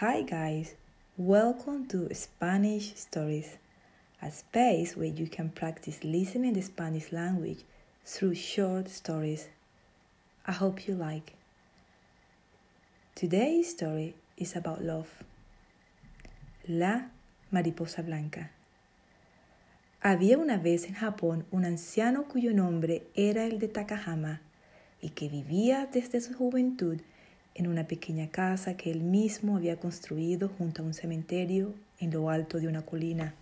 Hi, guys. Welcome to Spanish Stories, a space where you can practice listening the Spanish language through short stories. I hope you like. Today's story is about love. La mariposa blanca. Había una vez en Japón un anciano cuyo nombre era el de Takahama y que vivía desde su juventud en una pequeña casa que él mismo había construido junto a un cementerio en lo alto de una colina.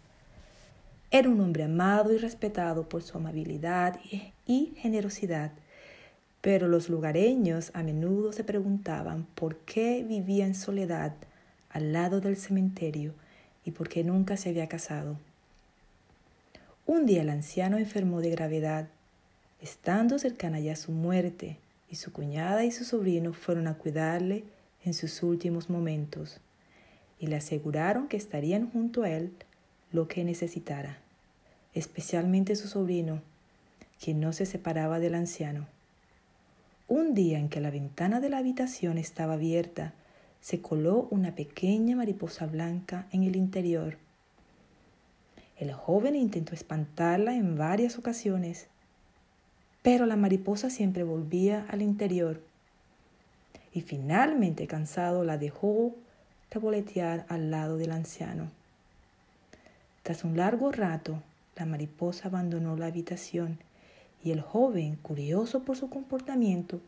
Era un hombre amado y respetado por su amabilidad y generosidad, pero los lugareños a menudo se preguntaban por qué vivía en soledad al lado del cementerio y por qué nunca se había casado. Un día el anciano enfermó de gravedad, estando cercana ya a su muerte, y su cuñada y su sobrino fueron a cuidarle en sus últimos momentos, y le aseguraron que estarían junto a él lo que necesitara, especialmente su sobrino, quien no se separaba del anciano. Un día en que la ventana de la habitación estaba abierta, se coló una pequeña mariposa blanca en el interior el joven intentó espantarla en varias ocasiones, pero la mariposa siempre volvía al interior. Y finalmente cansado la dejó revolotear al lado del anciano. Tras un largo rato, la mariposa abandonó la habitación y el joven, curioso por su comportamiento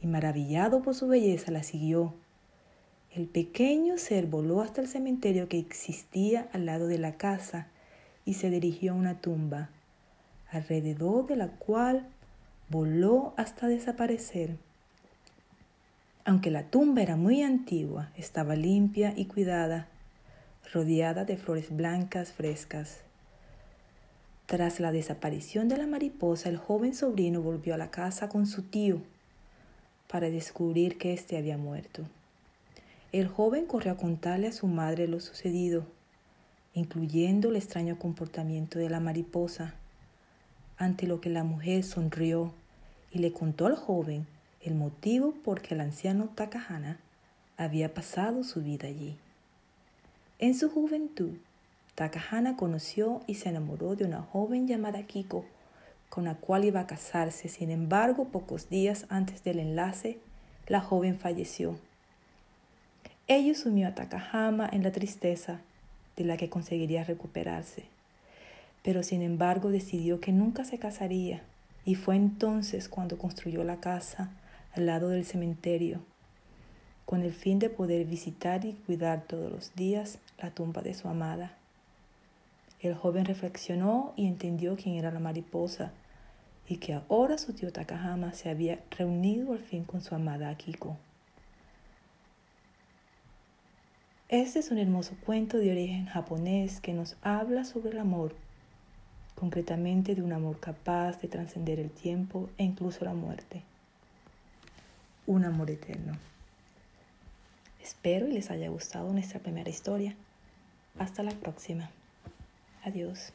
y maravillado por su belleza, la siguió. El pequeño ser voló hasta el cementerio que existía al lado de la casa y se dirigió a una tumba, alrededor de la cual voló hasta desaparecer. Aunque la tumba era muy antigua, estaba limpia y cuidada, rodeada de flores blancas frescas. Tras la desaparición de la mariposa, el joven sobrino volvió a la casa con su tío para descubrir que éste había muerto. El joven corrió a contarle a su madre lo sucedido, incluyendo el extraño comportamiento de la mariposa, ante lo que la mujer sonrió y le contó al joven el motivo por que el anciano Takahana había pasado su vida allí. En su juventud, Takahana conoció y se enamoró de una joven llamada Kiko, con la cual iba a casarse. Sin embargo, pocos días antes del enlace, la joven falleció. Ello sumió a Takahama en la tristeza de la que conseguiría recuperarse. Pero sin embargo decidió que nunca se casaría y fue entonces cuando construyó la casa al lado del cementerio, con el fin de poder visitar y cuidar todos los días la tumba de su amada. El joven reflexionó y entendió quién era la mariposa y que ahora su tío Takahama se había reunido al fin con su amada Akiko. Este es un hermoso cuento de origen japonés que nos habla sobre el amor, concretamente de un amor capaz de trascender el tiempo e incluso la muerte. Un amor eterno. Espero y les haya gustado nuestra primera historia. Hasta la próxima. Adiós.